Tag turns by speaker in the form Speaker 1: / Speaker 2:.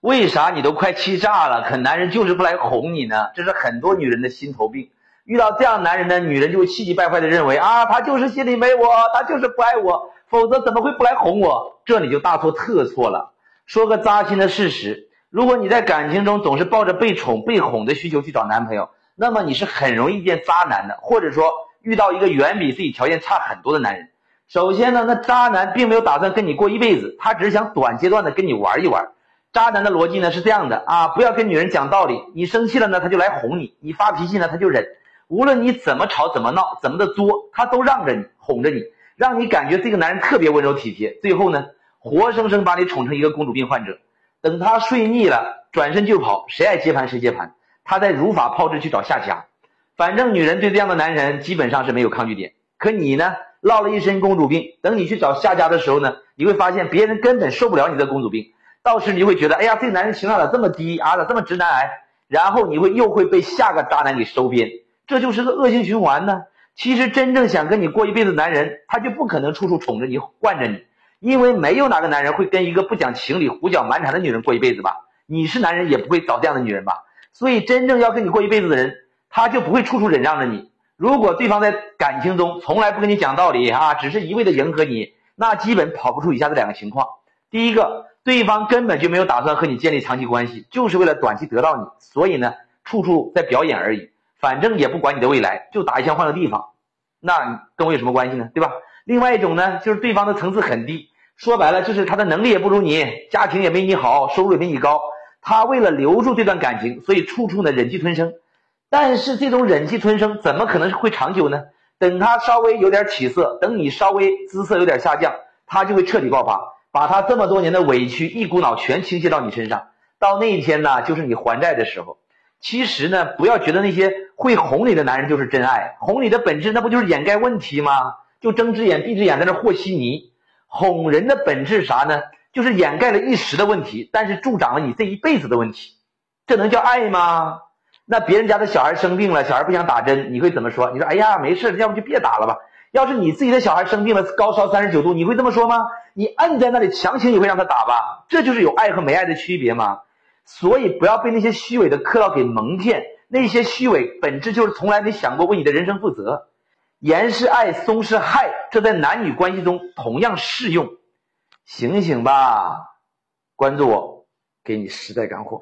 Speaker 1: 为啥你都快气炸了，可男人就是不来哄你呢？这是很多女人的心头病。遇到这样男人呢，女人就会气急败坏的认为啊，他就是心里没我，他就是不爱我，否则怎么会不来哄我？这你就大错特错了。说个扎心的事实：如果你在感情中总是抱着被宠、被哄的需求去找男朋友，那么你是很容易遇见渣男的，或者说遇到一个远比自己条件差很多的男人。首先呢，那渣男并没有打算跟你过一辈子，他只是想短阶段的跟你玩一玩。渣男的逻辑呢是这样的啊，不要跟女人讲道理，你生气了呢，他就来哄你；你发脾气呢，他就忍。无论你怎么吵、怎么闹、怎么的作，他都让着你、哄着你，让你感觉这个男人特别温柔体贴。最后呢，活生生把你宠成一个公主病患者。等他睡腻了，转身就跑，谁爱接盘谁接盘。他再如法炮制去找下家。反正女人对这样的男人基本上是没有抗拒点。可你呢，落了一身公主病。等你去找下家的时候呢，你会发现别人根本受不了你的公主病。到时你会觉得，哎呀，这个男人情商咋这么低啊？咋这么直男癌？然后你会又会被下个渣男给收编。这就是个恶性循环呢。其实真正想跟你过一辈子的男人，他就不可能处处宠着你、惯着你，因为没有哪个男人会跟一个不讲情理、胡搅蛮缠的女人过一辈子吧？你是男人也不会找这样的女人吧？所以真正要跟你过一辈子的人，他就不会处处忍让着你。如果对方在感情中从来不跟你讲道理啊，只是一味的迎合你，那基本跑不出以下这两个情况：第一个，对方根本就没有打算和你建立长期关系，就是为了短期得到你，所以呢，处处在表演而已。反正也不管你的未来，就打一枪换个地方，那跟我有什么关系呢？对吧？另外一种呢，就是对方的层次很低，说白了就是他的能力也不如你，家庭也没你好，收入也没你高，他为了留住这段感情，所以处处呢忍气吞声。但是这种忍气吞声怎么可能会长久呢？等他稍微有点起色，等你稍微姿色有点下降，他就会彻底爆发，把他这么多年的委屈一股脑全倾泻到你身上。到那一天呢，就是你还债的时候。其实呢，不要觉得那些会哄你的男人就是真爱，哄你的本质那不就是掩盖问题吗？就睁只眼闭只眼在那和稀泥。哄人的本质啥呢？就是掩盖了一时的问题，但是助长了你这一辈子的问题。这能叫爱吗？那别人家的小孩生病了，小孩不想打针，你会怎么说？你说哎呀，没事，要不就别打了吧。要是你自己的小孩生病了，高烧三十九度，你会这么说吗？你摁在那里，强行也会让他打吧？这就是有爱和没爱的区别吗？所以不要被那些虚伪的客套给蒙骗，那些虚伪本质就是从来没想过为你的人生负责。严是爱，松是害，这在男女关系中同样适用。醒醒吧，关注我，给你实在干货。